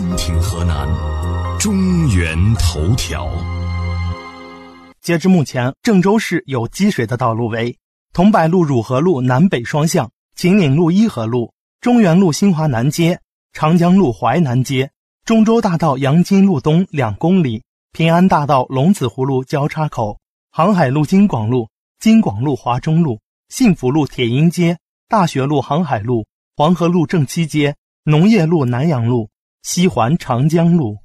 蜻蜓河南，中原头条。截至目前，郑州市有积水的道路为桐柏路汝河路南北双向、秦岭路伊河路、中原路新华南街、长江路淮南街、中州大道杨金路东两公里、平安大道龙子湖路交叉口、航海路京广路、京广路华中路、幸福路铁鹰街、大学路航海路、黄河路正七街、农业路南阳路、西环长江路。